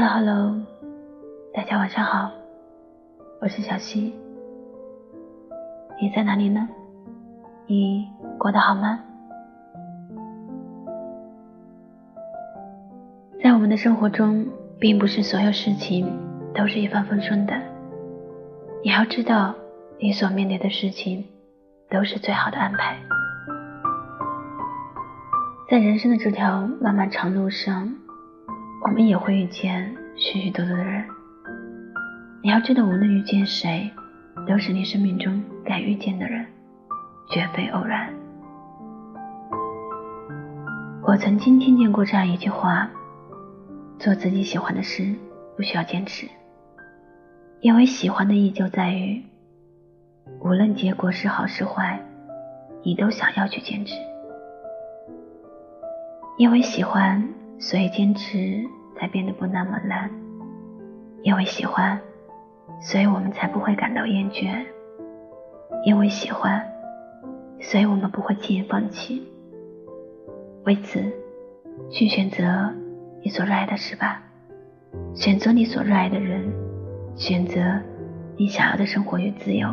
Hello Hello，大家晚上好，我是小溪，你在哪里呢？你过得好吗？在我们的生活中，并不是所有事情都是一帆风顺的，你要知道，你所面对的事情都是最好的安排。在人生的这条漫漫长路上。我们也会遇见许许多多的人。你要知道，无论遇见谁，都是你生命中该遇见的人，绝非偶然。我曾经听见过这样一句话：做自己喜欢的事，不需要坚持，因为喜欢的意义就在于，无论结果是好是坏，你都想要去坚持，因为喜欢。所以坚持才变得不那么难，因为喜欢，所以我们才不会感到厌倦；因为喜欢，所以我们不会轻易放弃。为此，去选择你所热爱的事吧，选择你所热爱的人，选择你想要的生活与自由，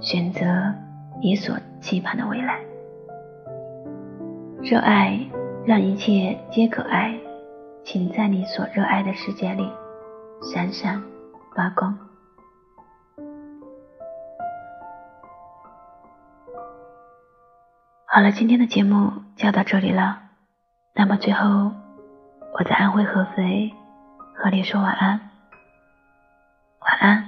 选择你所期盼的未来。热爱。让一切皆可爱，请在你所热爱的世界里闪闪发光。好了，今天的节目就到这里了。那么最后，我在安徽合肥和你说晚安，晚安。